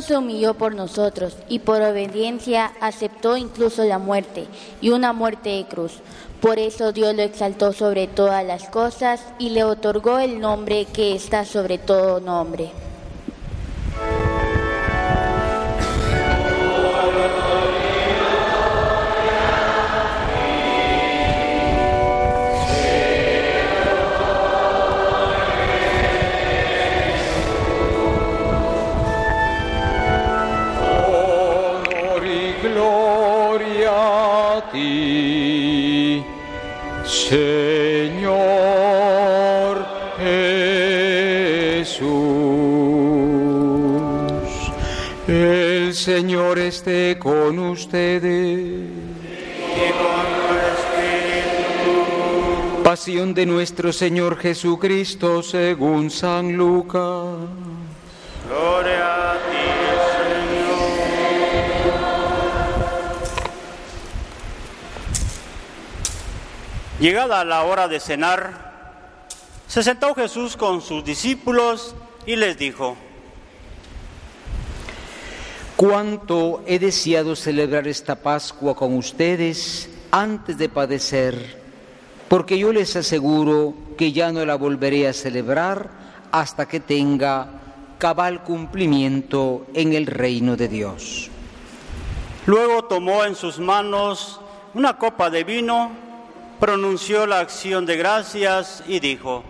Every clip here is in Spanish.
Se humilló por nosotros y por obediencia aceptó incluso la muerte y una muerte de cruz. Por eso Dios lo exaltó sobre todas las cosas y le otorgó el nombre que está sobre todo nombre. Señor Jesús. El Señor esté con ustedes. Pasión de nuestro Señor Jesucristo según San Lucas. Llegada la hora de cenar, se sentó Jesús con sus discípulos y les dijo, Cuánto he deseado celebrar esta Pascua con ustedes antes de padecer, porque yo les aseguro que ya no la volveré a celebrar hasta que tenga cabal cumplimiento en el reino de Dios. Luego tomó en sus manos una copa de vino, pronunció la acción de gracias y dijo,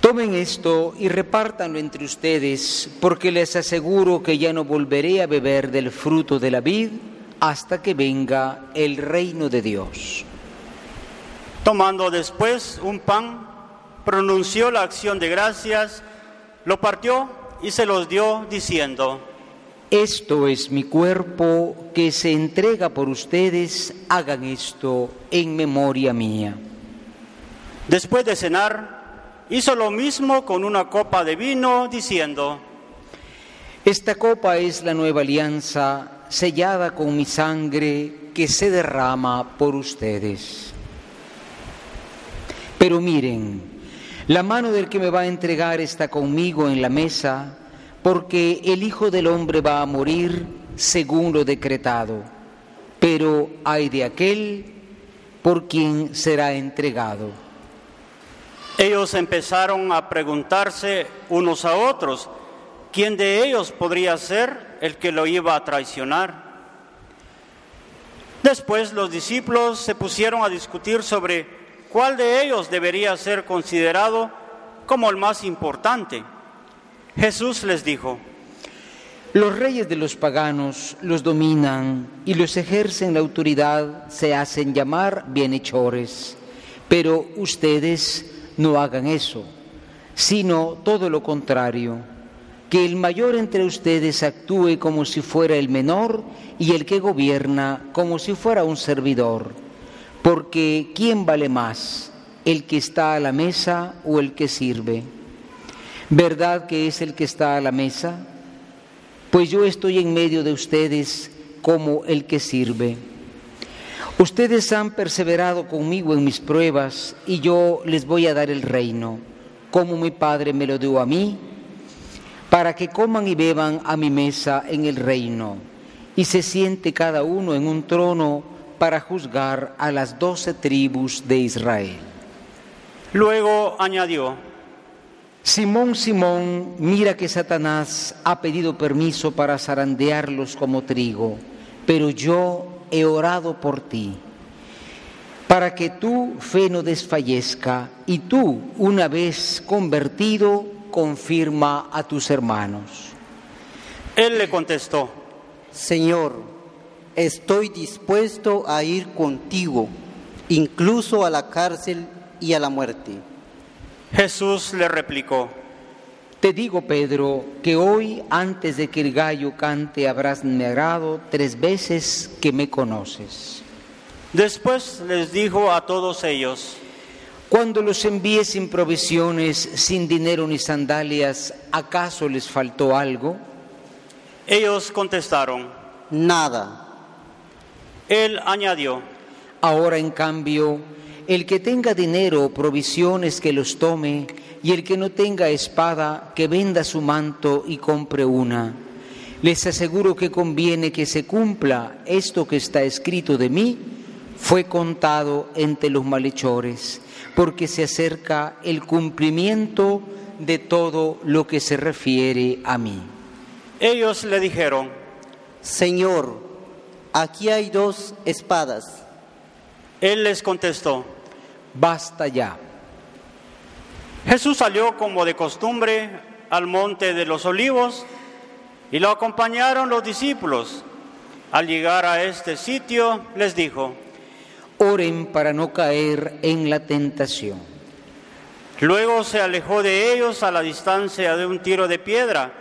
Tomen esto y repártanlo entre ustedes, porque les aseguro que ya no volveré a beber del fruto de la vid hasta que venga el reino de Dios. Tomando después un pan, pronunció la acción de gracias, lo partió y se los dio diciendo, Esto es mi cuerpo que se entrega por ustedes, hagan esto en memoria mía. Después de cenar, hizo lo mismo con una copa de vino, diciendo, Esta copa es la nueva alianza sellada con mi sangre que se derrama por ustedes. Pero miren, la mano del que me va a entregar está conmigo en la mesa, porque el Hijo del Hombre va a morir según lo decretado. Pero hay de aquel por quien será entregado. Ellos empezaron a preguntarse unos a otros, ¿quién de ellos podría ser el que lo iba a traicionar? Después los discípulos se pusieron a discutir sobre cuál de ellos debería ser considerado como el más importante. Jesús les dijo, Los reyes de los paganos los dominan y los ejercen la autoridad, se hacen llamar bienhechores, pero ustedes no hagan eso, sino todo lo contrario, que el mayor entre ustedes actúe como si fuera el menor y el que gobierna como si fuera un servidor, porque ¿quién vale más, el que está a la mesa o el que sirve? ¿Verdad que es el que está a la mesa? Pues yo estoy en medio de ustedes como el que sirve. Ustedes han perseverado conmigo en mis pruebas y yo les voy a dar el reino, como mi Padre me lo dio a mí, para que coman y beban a mi mesa en el reino, y se siente cada uno en un trono para juzgar a las doce tribus de Israel. luego añadió, Simón, Simón, mira que Satanás ha pedido permiso para zarandearlos como trigo, pero yo he orado por ti, para que tu fe no desfallezca y tú, una vez convertido, confirma a tus hermanos. Él le contestó, Señor, estoy dispuesto a ir contigo, incluso a la cárcel y a la muerte. Jesús le replicó, Te digo, Pedro, que hoy, antes de que el gallo cante, habrás negado tres veces que me conoces. Después les dijo a todos ellos, Cuando los envié sin provisiones, sin dinero ni sandalias, ¿acaso les faltó algo? ellos contestaron, Nada. él añadió, Ahora, en cambio, el que tenga dinero o provisiones que los tome, y el que no tenga espada, que venda su manto y compre una. Les aseguro que conviene que se cumpla esto que está escrito de mí, fue contado entre los malhechores, porque se acerca el cumplimiento de todo lo que se refiere a mí. Ellos le dijeron, Señor, aquí hay dos espadas. Él les contestó, Basta ya. Jesús salió como de costumbre al monte de los olivos y lo acompañaron los discípulos. Al llegar a este sitio les dijo, Oren para no caer en la tentación. Luego se alejó de ellos a la distancia de un tiro de piedra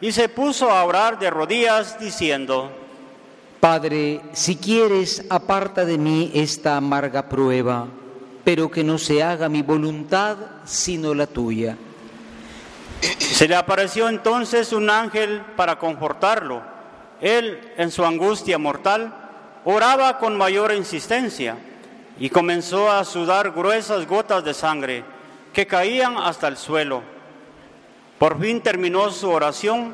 y se puso a orar de rodillas diciendo, Padre, si quieres, aparta de mí esta amarga prueba, pero que no se haga mi voluntad sino la tuya. Se le apareció entonces un ángel para confortarlo. Él, en su angustia mortal, oraba con mayor insistencia y comenzó a sudar gruesas gotas de sangre que caían hasta el suelo. Por fin terminó su oración,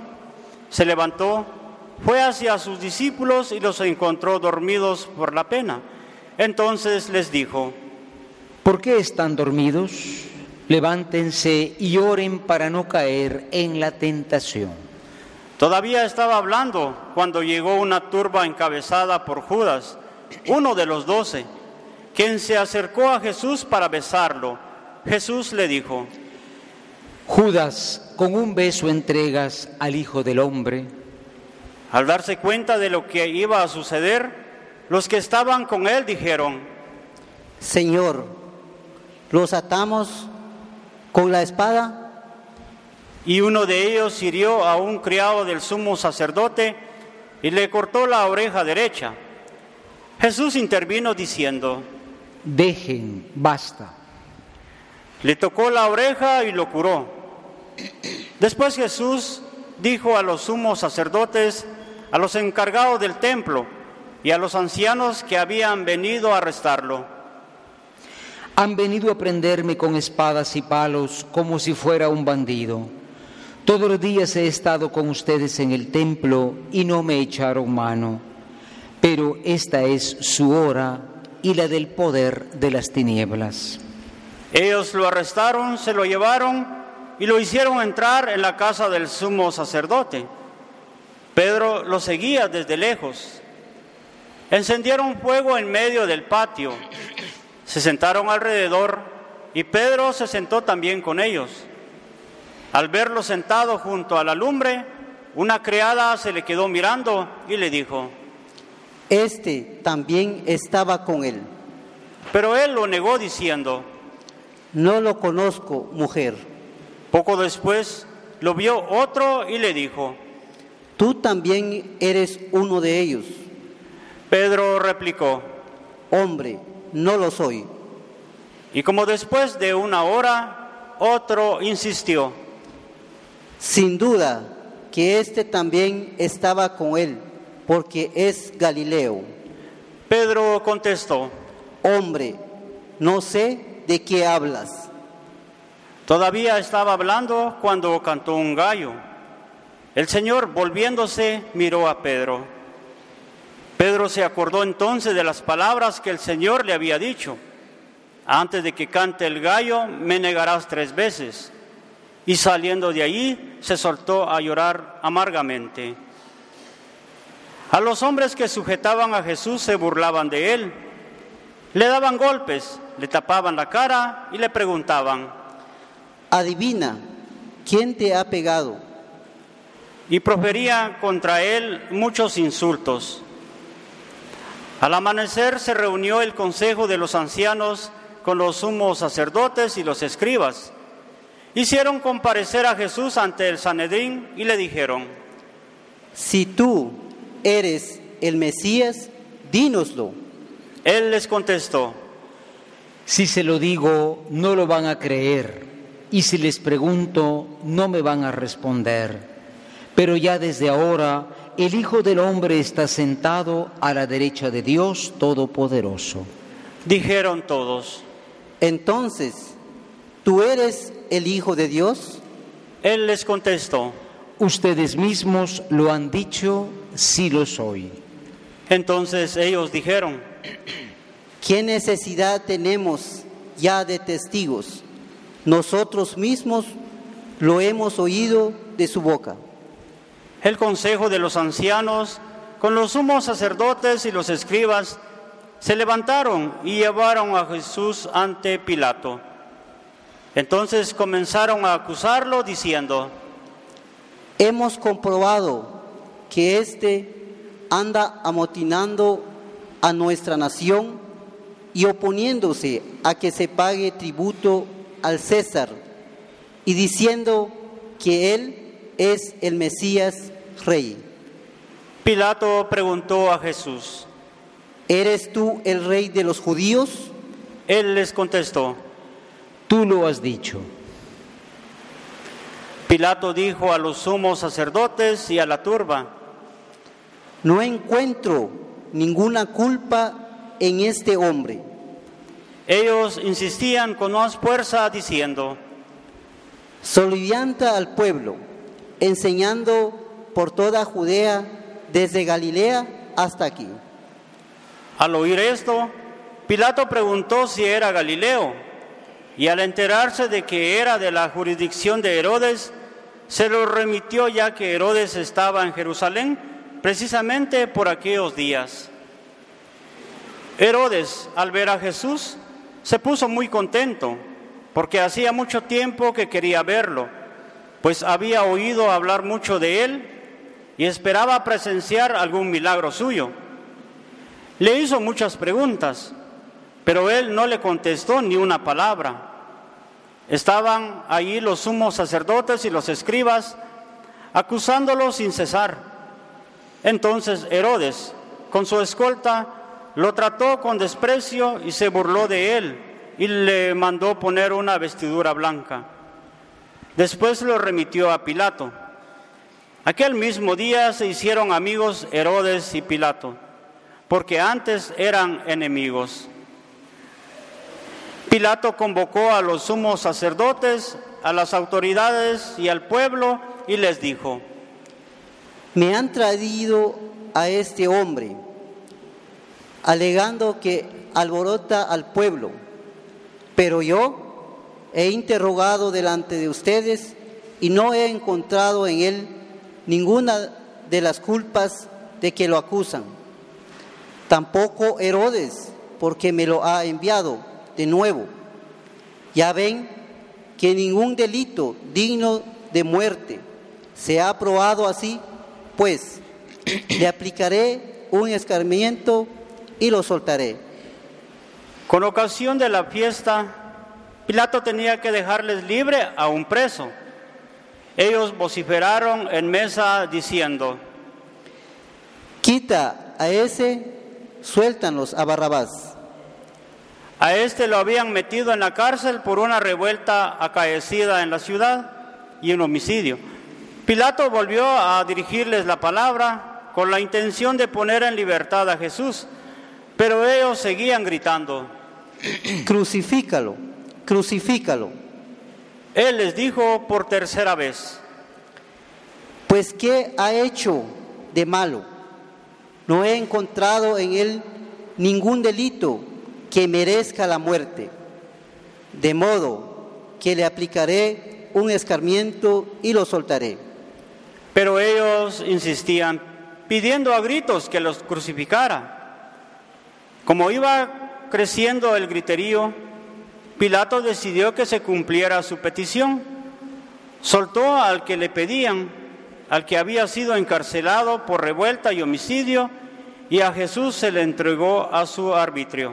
se levantó, fue hacia sus discípulos y los encontró dormidos por la pena. Entonces les dijo, ¿Por qué están dormidos? Levántense y oren para no caer en la tentación. Todavía estaba hablando cuando llegó una turba encabezada por Judas, uno de los doce, quien se acercó a Jesús para besarlo. Jesús le dijo, Judas, con un beso entregas al Hijo del Hombre. al darse cuenta de lo que iba a suceder, los que estaban con él dijeron, Señor, ¿los atamos con la espada? y uno de ellos hirió a un criado del sumo sacerdote y le cortó la oreja derecha. Jesús intervino diciendo, Dejen, basta. Le tocó la oreja y lo curó. Después Jesús dijo a los sumos sacerdotes, a los encargados del templo y a los ancianos que habían venido a arrestarlo, Han venido a prenderme con espadas y palos como si fuera un bandido. Todos los días he estado con ustedes en el templo y no me echaron mano. Pero esta es su hora y la del poder de las tinieblas. ellos lo arrestaron, se lo llevaron y lo hicieron entrar en la casa del sumo sacerdote. Pedro lo seguía desde lejos. Encendieron fuego en medio del patio, se sentaron alrededor y Pedro se sentó también con ellos. Al verlo sentado junto a la lumbre, una criada se le quedó mirando y le dijo, Este también estaba con él. pero él lo negó diciendo, No lo conozco, mujer. poco después lo vio otro y le dijo, Tú también eres uno de ellos. Pedro replicó, Hombre, no lo soy. y como después de una hora, otro insistió, Sin duda que este también estaba con él, porque es Galileo. Pedro contestó, Hombre, no sé de qué hablas. todavía estaba hablando cuando cantó un gallo. El Señor, volviéndose, miró a Pedro. Pedro se acordó entonces de las palabras que el Señor le había dicho. Antes de que cante el gallo, me negarás tres veces. Y saliendo de allí, se soltó a llorar amargamente. A los hombres que sujetaban a Jesús se burlaban de él. Le daban golpes, le tapaban la cara y le preguntaban, Adivina, ¿quién te ha pegado? y profería contra él muchos insultos. Al amanecer se reunió el consejo de los ancianos con los sumos sacerdotes y los escribas. Hicieron comparecer a Jesús ante el Sanedrín y le dijeron, Si tú eres el Mesías, dínoslo. Él les contestó, Si se lo digo, no lo van a creer, y si les pregunto, no me van a responder. Pero ya desde ahora el Hijo del Hombre está sentado a la derecha de Dios Todopoderoso. dijeron todos, Entonces, ¿tú eres el Hijo de Dios? Él les contestó. Ustedes mismos lo han dicho, sí lo soy. Entonces ellos dijeron, ¿Qué necesidad tenemos ya de testigos? Nosotros mismos lo hemos oído de su boca. El consejo de los ancianos, con los sumos sacerdotes y los escribas, se levantaron y llevaron a Jesús ante Pilato. Entonces comenzaron a acusarlo diciendo, Hemos comprobado que éste anda amotinando a nuestra nación y oponiéndose a que se pague tributo al César y diciendo que él es el Mesías rey. Pilato preguntó a Jesús. ¿Eres tú el rey de los judíos? Él les contestó. Tú lo has dicho. Pilato dijo a los sumos sacerdotes y a la turba, No encuentro ninguna culpa en este hombre. ellos insistían con más fuerza diciendo, Solivianta al pueblo, enseñando por toda Judea, desde Galilea hasta aquí. Al oír esto, Pilato preguntó si era Galileo, y al enterarse de que era de la jurisdicción de Herodes, se lo remitió ya que Herodes estaba en Jerusalén precisamente por aquellos días. Herodes, al ver a Jesús, se puso muy contento, porque hacía mucho tiempo que quería verlo, pues había oído hablar mucho de él y esperaba presenciar algún milagro suyo. Le hizo muchas preguntas, pero él no le contestó ni una palabra. Estaban allí los sumos sacerdotes y los escribas acusándolo sin cesar. Entonces Herodes, con su escolta, lo trató con desprecio y se burló de él y le mandó poner una vestidura blanca. Después lo remitió a Pilato. Aquel mismo día se hicieron amigos Herodes y Pilato, porque antes eran enemigos. Pilato convocó a los sumos sacerdotes, a las autoridades y al pueblo y les dijo, Me han traído a este hombre, alegando que alborota al pueblo, pero yo he interrogado delante de ustedes y no he encontrado en él ninguna de las culpas de que lo acusan. Tampoco Herodes, porque me lo ha enviado de nuevo. Ya ven que ningún delito digno de muerte se ha probado así, pues le aplicaré un escarmiento y lo soltaré. Con ocasión de la fiesta, Pilato tenía que dejarles libre a un preso. Ellos vociferaron en mesa diciendo, Quita a ese, suéltanos a Barrabás. a este lo habían metido en la cárcel por una revuelta acaecida en la ciudad y un homicidio. Pilato volvió a dirigirles la palabra con la intención de poner en libertad a Jesús, pero ellos seguían gritando. Crucifícalo, crucifícalo. Él les dijo por tercera vez, Pues ¿qué ha hecho de malo? No he encontrado en él ningún delito que merezca la muerte. De modo que le aplicaré un escarmiento y lo soltaré. pero ellos insistían, pidiendo a gritos que los crucificara. Como iba creciendo el griterío, Pilato decidió que se cumpliera su petición. Soltó al que le pedían, al que había sido encarcelado por revuelta y homicidio, y a Jesús se le entregó a su arbitrio.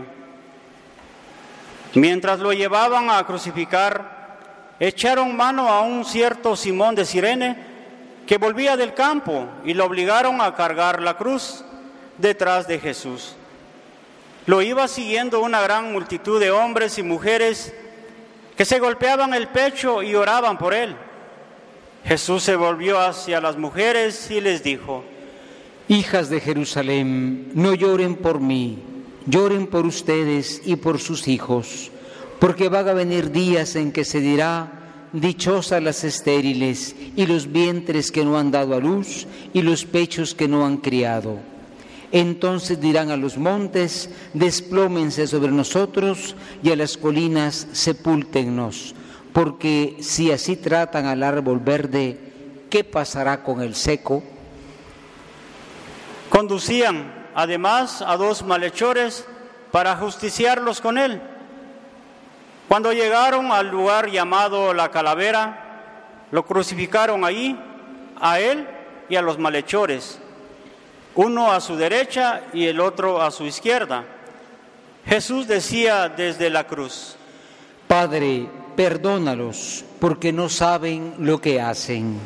Mientras lo llevaban a crucificar, echaron mano a un cierto Simón de Sirene que volvía del campo y lo obligaron a cargar la cruz detrás de Jesús. Lo iba siguiendo una gran multitud de hombres y mujeres que se golpeaban el pecho y oraban por él. Jesús se volvió hacia las mujeres y les dijo, Hijas de Jerusalén, no lloren por mí, lloren por ustedes y por sus hijos, porque van a venir días en que se dirá, dichosas las estériles y los vientres que no han dado a luz y los pechos que no han criado. Entonces dirán a los montes, desplómense sobre nosotros y a las colinas, sepúltennos, porque si así tratan al árbol verde, ¿qué pasará con el seco? Conducían además a dos malhechores para justiciarlos con él. Cuando llegaron al lugar llamado la calavera, lo crucificaron ahí, a él y a los malhechores, uno a su derecha y el otro a su izquierda. Jesús decía desde la cruz, Padre, perdónalos, porque no saben lo que hacen.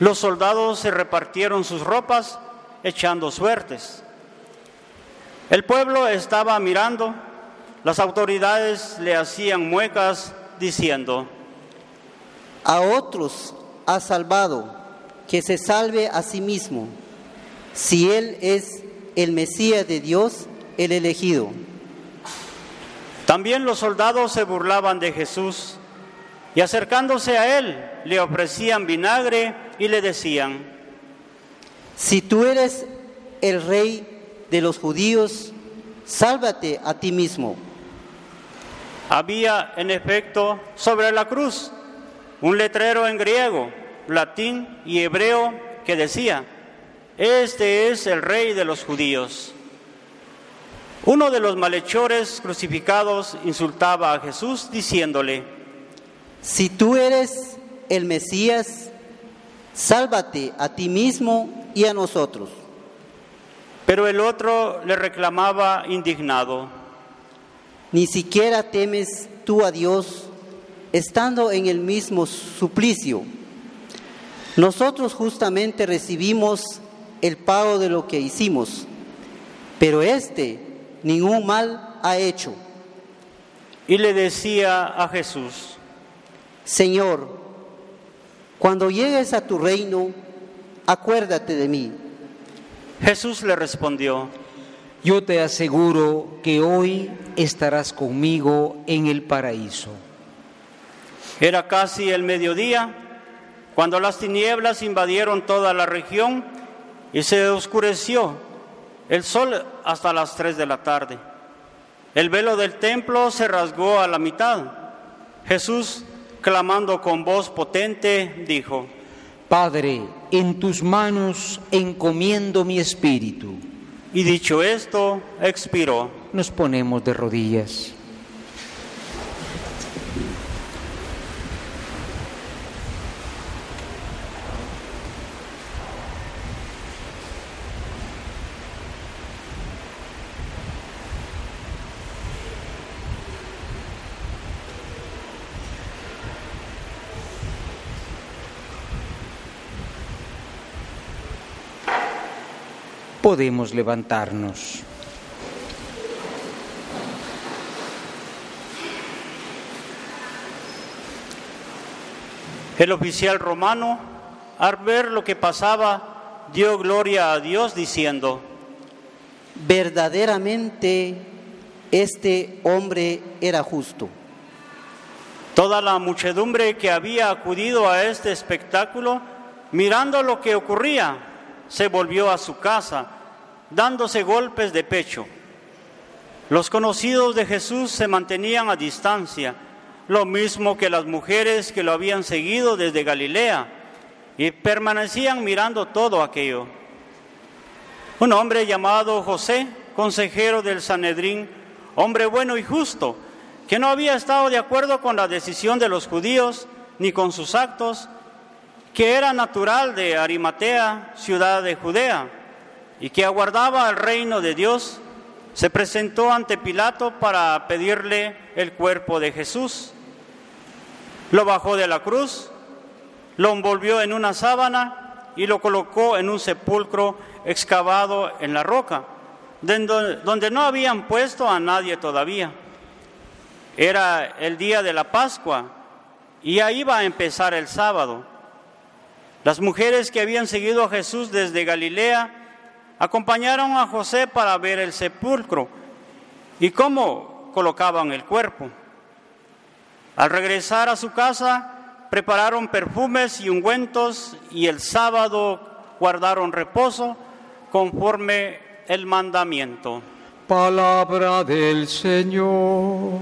Los soldados se repartieron sus ropas echando suertes. El pueblo estaba mirando, las autoridades le hacían muecas diciendo, A otros ha salvado, que se salve a sí mismo, si Él es el Mesías de Dios, el elegido. También los soldados se burlaban de Jesús y acercándose a Él le ofrecían vinagre y le decían, Si tú eres el rey de los judíos, sálvate a ti mismo. Había en efecto sobre la cruz un letrero en griego, latín y hebreo que decía, este es el rey de los judíos. Uno de los malhechores crucificados insultaba a Jesús diciéndole, Si tú eres el Mesías, sálvate a ti mismo y a nosotros. pero el otro le reclamaba indignado, Ni siquiera temes tú a Dios estando en el mismo suplicio. Nosotros justamente recibimos el pago de lo que hicimos, pero este ningún mal ha hecho. y le decía a Jesús, Señor, cuando llegues a tu reino, acuérdate de mí. Jesús le respondió, Yo te aseguro que hoy estarás conmigo en el paraíso. Era casi el mediodía cuando las tinieblas invadieron toda la región y se oscureció el sol hasta las tres de la tarde. El velo del templo se rasgó a la mitad. Jesús, clamando con voz potente, dijo, Padre, en tus manos encomiendo mi espíritu. y dicho esto, expiró. Nos ponemos de rodillas. Podemos levantarnos. El oficial romano, al ver lo que pasaba, dio gloria a Dios diciendo, Verdaderamente este hombre era justo. Toda la muchedumbre que había acudido a este espectáculo, mirando lo que ocurría, se volvió a su casa, dándose golpes de pecho. Los conocidos de Jesús se mantenían a distancia, lo mismo que las mujeres que lo habían seguido desde Galilea, y permanecían mirando todo aquello. Un hombre llamado José, consejero del Sanedrín, hombre bueno y justo, que no había estado de acuerdo con la decisión de los judíos ni con sus actos, que era natural de Arimatea, ciudad de Judea, y que aguardaba el reino de Dios, se presentó ante Pilato para pedirle el cuerpo de Jesús. Lo bajó de la cruz, lo envolvió en una sábana y lo colocó en un sepulcro excavado en la roca, donde no habían puesto a nadie todavía. Era el día de la Pascua y ahí iba a empezar el sábado. Las mujeres que habían seguido a Jesús desde Galilea acompañaron a José para ver el sepulcro y cómo colocaban el cuerpo. Al regresar a su casa, prepararon perfumes y ungüentos y el sábado guardaron reposo conforme el mandamiento. Palabra del Señor.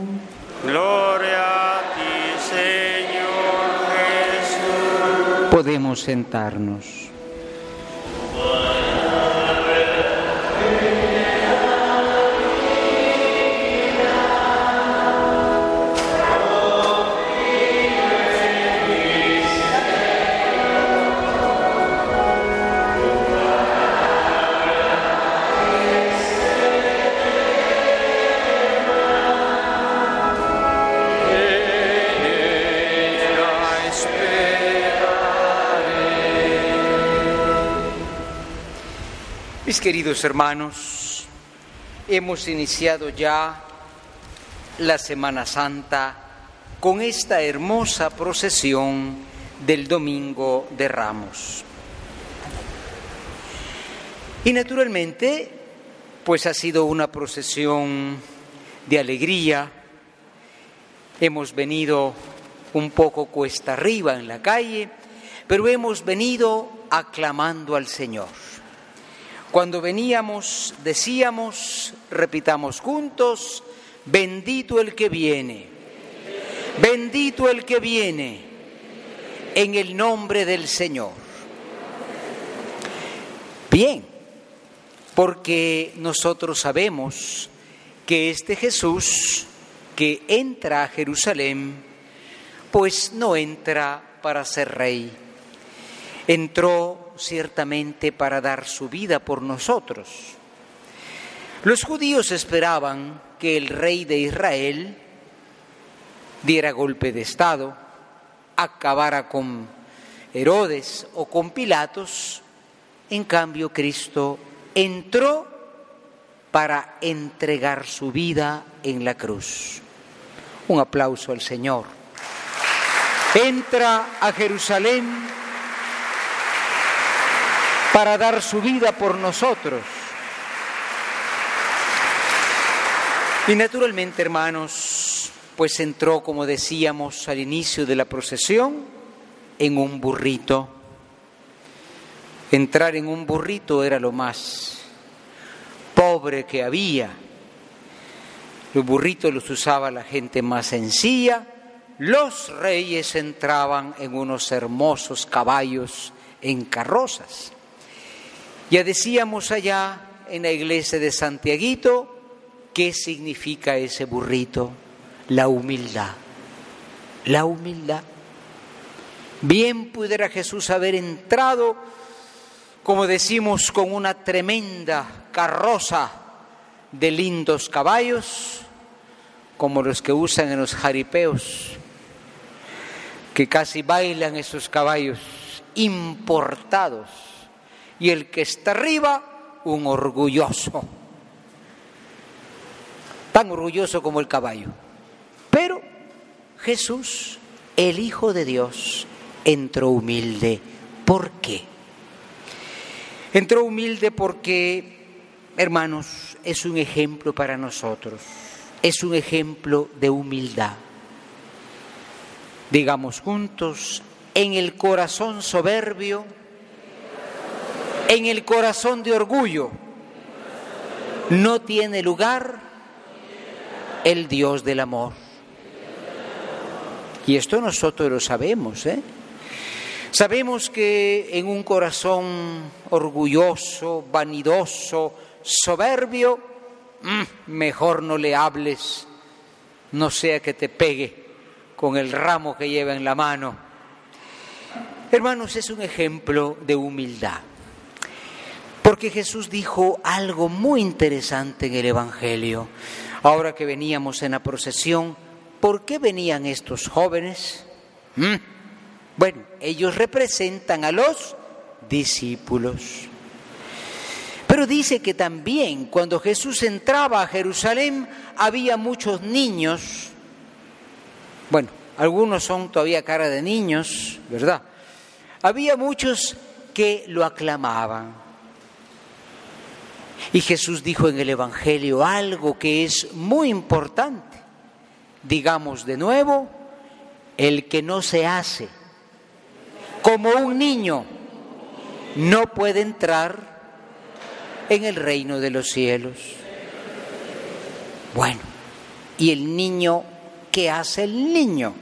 Gloria a ti, Señor. Podemos sentarnos. Queridos hermanos, hemos iniciado ya la Semana Santa con esta hermosa procesión del Domingo de Ramos. Y naturalmente, pues ha sido una procesión de alegría. Hemos venido un poco cuesta arriba en la calle, pero hemos venido aclamando al Señor. Cuando veníamos decíamos, repitamos juntos, bendito el que viene, bendito el que viene en el nombre del Señor. Bien, porque nosotros sabemos que este Jesús que entra a Jerusalén, pues no entra para ser rey, entró ciertamente para dar su vida por nosotros. Los judíos esperaban que el rey de Israel diera golpe de Estado, acabara con Herodes o con Pilatos, en cambio Cristo entró para entregar su vida en la cruz. Un aplauso al Señor. Entra a Jerusalén para dar su vida por nosotros. Y naturalmente, hermanos, pues entró, como decíamos al inicio de la procesión, en un burrito. Entrar en un burrito era lo más pobre que había. Los burritos los usaba la gente más sencilla. Los reyes entraban en unos hermosos caballos en carrozas. Ya decíamos allá en la iglesia de Santiaguito qué significa ese burrito, la humildad, la humildad. Bien pudiera Jesús haber entrado, como decimos, con una tremenda carroza de lindos caballos, como los que usan en los jaripeos, que casi bailan esos caballos importados y el que está arriba, un orgulloso. Tan orgulloso como el caballo. Pero Jesús, el Hijo de Dios, entró humilde. ¿Por qué? Entró humilde porque, hermanos, es un ejemplo para nosotros. Es un ejemplo de humildad. Digamos juntos, en el corazón soberbio, en el corazón de orgullo no tiene lugar el Dios del amor. Y esto nosotros lo sabemos, ¿eh? Sabemos que en un corazón orgulloso, vanidoso, soberbio, mm, mejor no le hables, no sea que te pegue con el ramo que lleva en la mano. Hermanos, es un ejemplo de humildad. Porque Jesús dijo algo muy interesante en el Evangelio. Ahora que veníamos en la procesión, ¿por qué venían estos jóvenes? ¿Mm? Bueno, ellos representan a los discípulos. Pero dice que también cuando Jesús entraba a Jerusalén había muchos niños. Bueno, algunos son todavía cara de niños, ¿verdad? Había muchos que lo aclamaban. Y Jesús dijo en el Evangelio algo que es muy importante. Digamos de nuevo, el que no se hace como un niño no puede entrar en el reino de los cielos. Bueno, ¿y el niño qué hace el niño?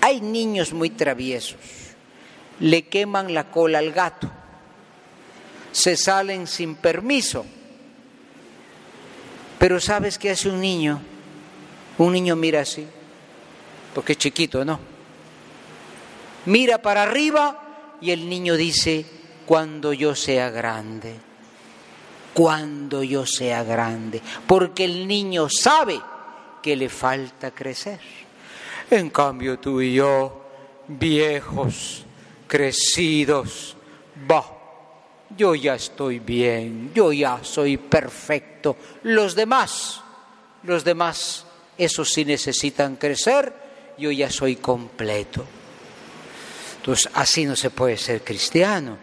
Hay niños muy traviesos, le queman la cola al gato, se salen sin permiso. Pero ¿sabes qué hace un niño? Un niño mira así, porque es chiquito, ¿no? Mira para arriba y el niño dice, cuando yo sea grande, cuando yo sea grande, porque el niño sabe que le falta crecer. En cambio tú y yo, viejos, crecidos, bah, yo ya estoy bien, yo ya soy perfecto. Los demás, los demás, esos sí necesitan crecer, yo ya soy completo. Entonces, así no se puede ser cristiano.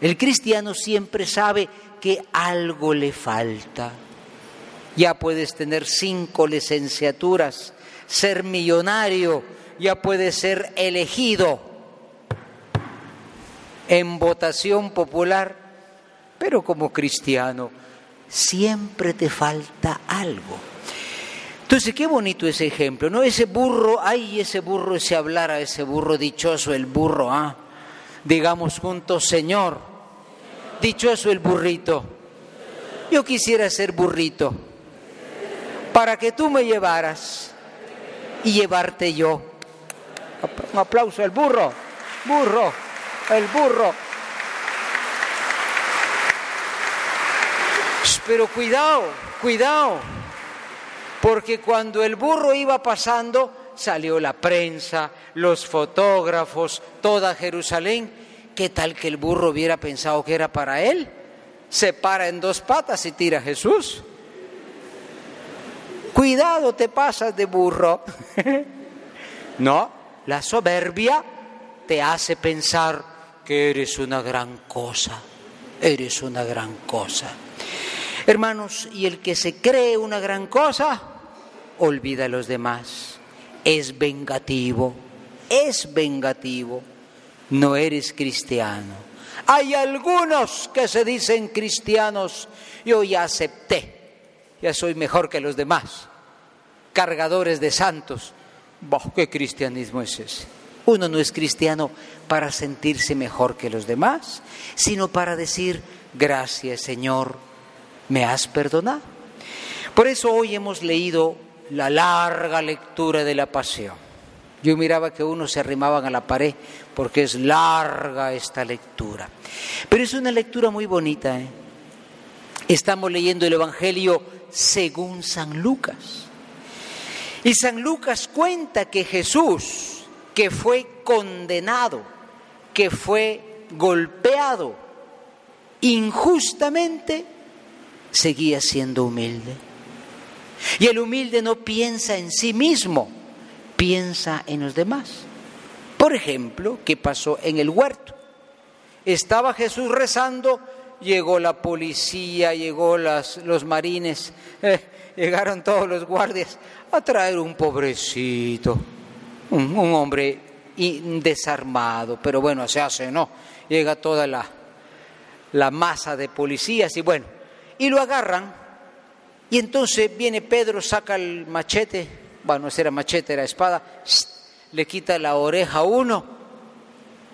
El cristiano siempre sabe que algo le falta. Ya puedes tener cinco licenciaturas, ser millonario, ya puedes ser elegido en votación popular, pero como cristiano siempre te falta algo. Entonces, qué bonito ese ejemplo, ¿no? Ese burro, ay, ese burro, ese hablar a ese burro dichoso, el burro, ¿ah? Digamos juntos, Señor, dichoso el burrito. Yo quisiera ser burrito para que tú me llevaras y llevarte yo. Un aplauso al burro, burro, el burro. Pero cuidado, cuidado, porque cuando el burro iba pasando, salió la prensa, los fotógrafos, toda Jerusalén. ¿Qué tal que el burro hubiera pensado que era para él? Se para en dos patas y tira a Jesús. Cuidado, te pasas de burro. no, la soberbia te hace pensar eres una gran cosa. Eres una gran cosa. Hermanos, y el que se cree una gran cosa, olvida a los demás. Es vengativo, es vengativo. No eres cristiano. Hay algunos que se dicen cristianos, yo ya acepté, ya soy mejor que los demás. Cargadores de santos. ¿Qué cristianismo es ese? Uno no es cristiano para sentirse mejor que los demás, sino para decir, gracias Señor, me has perdonado. Por eso hoy hemos leído la larga lectura de la pasión. Yo miraba que unos se arrimaban a la pared porque es larga esta lectura. Pero es una lectura muy bonita. ¿eh? Estamos leyendo el Evangelio según San Lucas. Y San Lucas cuenta que Jesús, que fue condenado, que fue golpeado injustamente, seguía siendo humilde. Y el humilde no piensa en sí mismo, piensa en los demás. Por ejemplo, ¿qué pasó en el huerto? Estaba Jesús rezando, llegó la policía, llegó las, los marines, eh, llegaron todos los guardias a traer un pobrecito, un, hombre desarmado, pero bueno, se hace, ¿no? Llega toda la, la masa de policías y bueno, y lo agarran. Y entonces viene Pedro, saca el machete, bueno, no era machete, era espada, le quita la oreja a uno.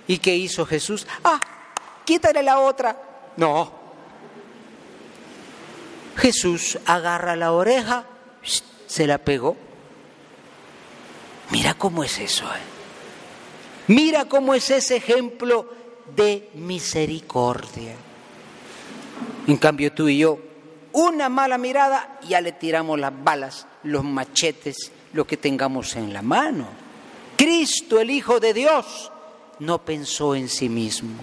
¿Y qué hizo Jesús? Ah, quítale la otra. No. Jesús agarra la oreja, se la pegó. Mira cómo es eso. ¿eh? Mira cómo es ese ejemplo de misericordia. En cambio tú y yo, una mala mirada, ya le tiramos las balas, los machetes, lo que tengamos en la mano. Cristo, el Hijo de Dios, no pensó en sí mismo.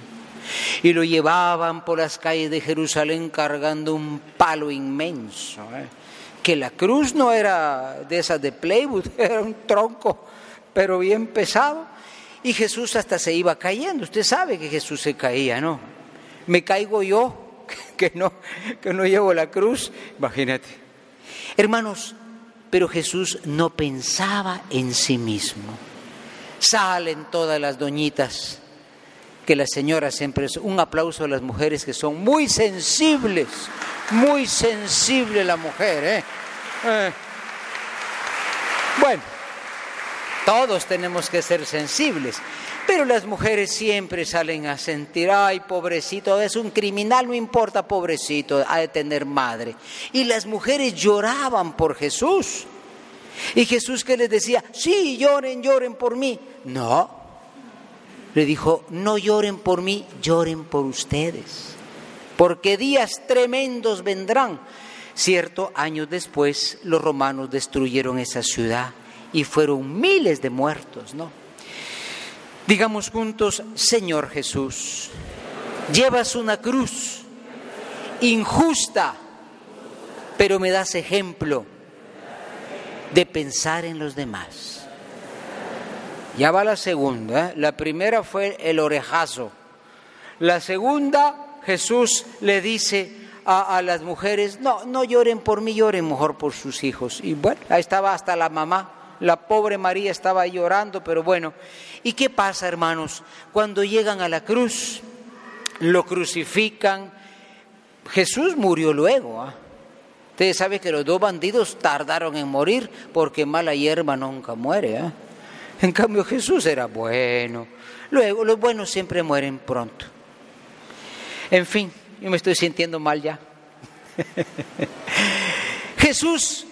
Y lo llevaban por las calles de Jerusalén cargando un palo inmenso. ¿eh? Que la cruz no era de esas de Playwood, era un tronco, pero bien pesado. Y Jesús hasta se iba cayendo. Usted sabe que Jesús se caía, ¿no? Me caigo yo, que no, que no llevo la cruz, imagínate. Hermanos, pero Jesús no pensaba en sí mismo. salen todas las doñitas, que la señora siempre un aplauso a las mujeres que son muy sensibles, muy sensible la mujer, ¿eh? eh. Bueno, todos tenemos que ser sensibles, pero las mujeres siempre salen a sentir, ay, pobrecito, es un criminal, no importa, pobrecito, ha de tener madre. Y las mujeres lloraban por Jesús. Y Jesús que les decía, sí, lloren, lloren por mí. No, le dijo, no lloren por mí, lloren por ustedes, porque días tremendos vendrán. Cierto, años después los romanos destruyeron esa ciudad y fueron miles de muertos, ¿no? Digamos juntos, Señor Jesús, llevas una cruz injusta, pero me das ejemplo de pensar en los demás. Ya va la segunda. ¿eh? La primera fue el orejazo. La segunda, Jesús le dice a, las mujeres, no, no lloren por mí, lloren mejor por sus hijos. Y bueno, ahí estaba hasta la mamá. La pobre María estaba llorando, pero bueno. ¿Y qué pasa, hermanos? Cuando llegan a la cruz, lo crucifican. Jesús murió luego. ¿eh? Ustedes saben que los dos bandidos tardaron en morir porque mala hierba nunca muere. ¿eh? En cambio Jesús era bueno. Luego los buenos siempre mueren pronto. En fin, yo me estoy sintiendo mal ya. Jesús,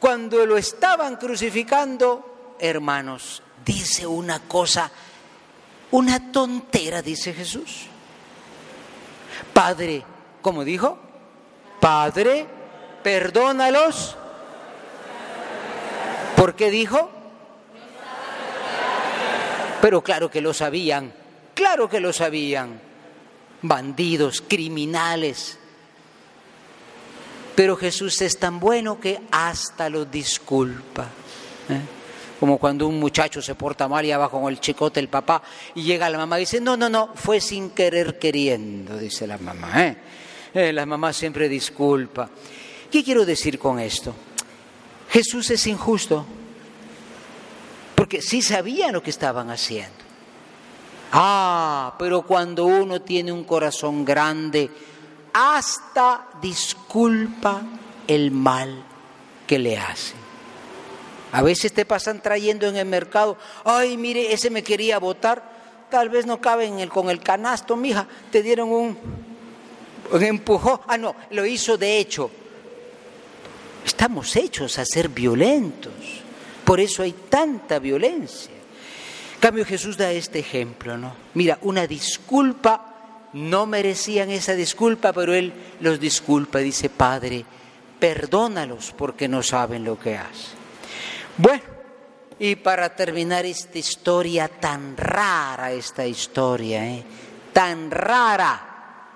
cuando lo estaban crucificando, hermanos, dice una cosa, una tontera, dice Jesús. Padre, ¿cómo dijo? Padre, perdónalos. ¿Por qué dijo? Pero claro que lo sabían, claro que lo sabían. Bandidos, criminales. Pero Jesús es tan bueno que hasta lo disculpa. ¿eh? Como cuando un muchacho se porta mal y va con el chicote el papá y llega la mamá y dice, no, no, no, fue sin querer queriendo, dice la mamá. ¿eh? Eh, la mamá siempre disculpa. ¿Qué quiero decir con esto? Jesús es injusto, porque sí sabían lo que estaban haciendo. Ah, pero cuando uno tiene un corazón grande, hasta disculpa el mal que le hace. A veces te pasan trayendo en el mercado, ay, mire, ese me quería votar, tal vez no cabe en el, con el canasto, mija, te dieron un, un empujón. Ah, no, lo hizo de hecho, Estamos hechos a ser violentos. Por eso hay tanta violencia. Cambio, Jesús da este ejemplo, ¿no? Mira, una disculpa, no merecían esa disculpa, pero Él los disculpa. Dice, Padre, perdónalos porque no saben lo que hacen. Bueno, y para terminar esta historia tan rara, esta historia, ¿eh? tan rara,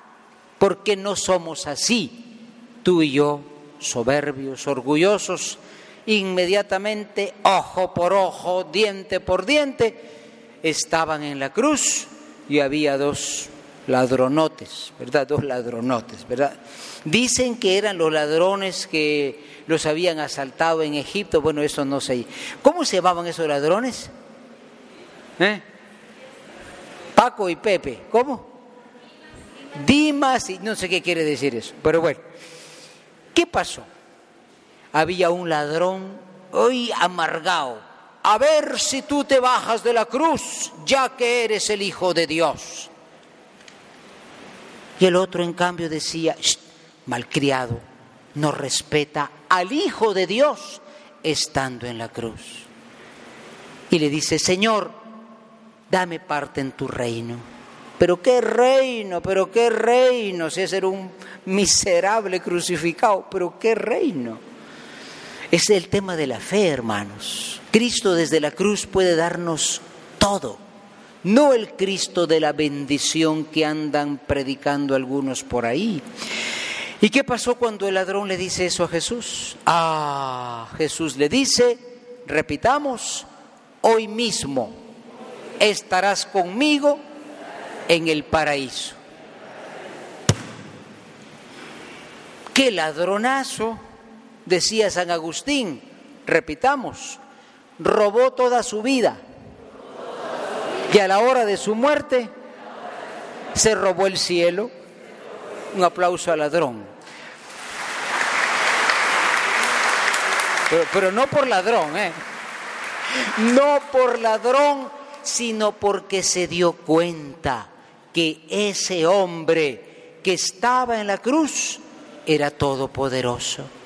porque no somos así, tú y yo soberbios, orgullosos, inmediatamente, ojo por ojo, diente por diente, estaban en la cruz y había dos ladronotes, ¿verdad? Dos ladronotes, ¿verdad? Dicen que eran los ladrones que los habían asaltado en Egipto, bueno, eso no sé. ¿Cómo se llamaban esos ladrones? ¿Eh? Paco y Pepe, ¿cómo? Dimas y no sé qué quiere decir eso, pero bueno. ¿Qué pasó? Había un ladrón hoy amargado. A ver si tú te bajas de la cruz, ya que eres el Hijo de Dios. Y el otro, en cambio, decía, malcriado, no respeta al Hijo de Dios estando en la cruz. Y le dice, Señor, dame parte en tu reino. Pero qué reino, pero qué reino, si es un miserable crucificado, pero qué reino. Es el tema de la fe, hermanos. Cristo desde la cruz puede darnos todo, no el Cristo de la bendición que andan predicando algunos por ahí. ¿Y qué pasó cuando el ladrón le dice eso a Jesús? Ah, Jesús le dice, repitamos, hoy mismo estarás conmigo en el paraíso. Qué ladronazo, decía San Agustín, repitamos, robó toda su vida, Y a la hora de su muerte se robó el cielo. Un aplauso al ladrón. Pero, no por ladrón, ¿eh? No por ladrón, sino porque se dio cuenta que ese hombre que estaba en la cruz era todopoderoso.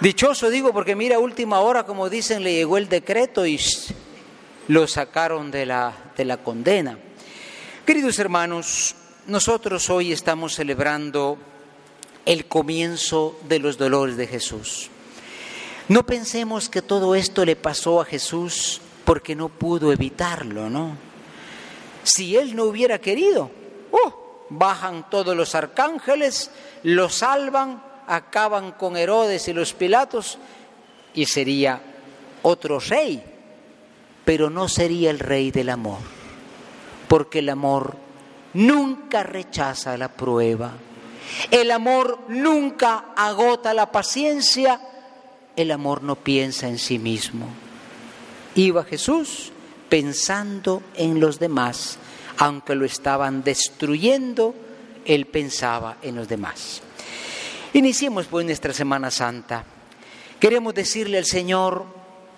Dichoso digo porque mira, última hora, como dicen, le llegó el decreto y lo sacaron de la, de la condena. Queridos hermanos, nosotros hoy estamos celebrando el comienzo de los dolores de Jesús. No pensemos que todo esto le pasó a Jesús porque no pudo evitarlo, ¿no? Si él no hubiera querido, ¡oh! bajan todos los arcángeles, lo salvan, acaban con Herodes y los Pilatos y sería otro rey, pero no sería el rey del amor, porque el amor nunca rechaza la prueba, el amor nunca agota la paciencia, el amor no piensa en sí mismo. Iba Jesús pensando en los demás, aunque lo estaban destruyendo, él pensaba en los demás. Iniciemos pues nuestra Semana Santa. Queremos decirle al Señor,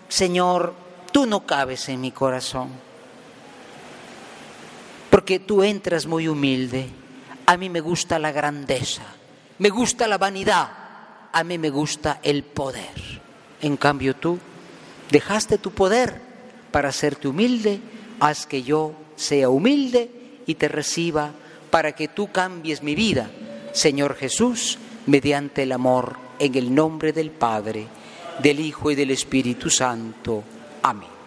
Señor, tú no cabes en mi corazón, porque tú entras muy humilde. A mí me gusta la grandeza, me gusta la vanidad, a mí me gusta el poder. En cambio tú dejaste tu poder para hacerte humilde, haz que yo sea humilde y te reciba para que tú cambies mi vida, Señor Jesús, mediante el amor, en el nombre del Padre, del Hijo y del Espíritu Santo. Amén.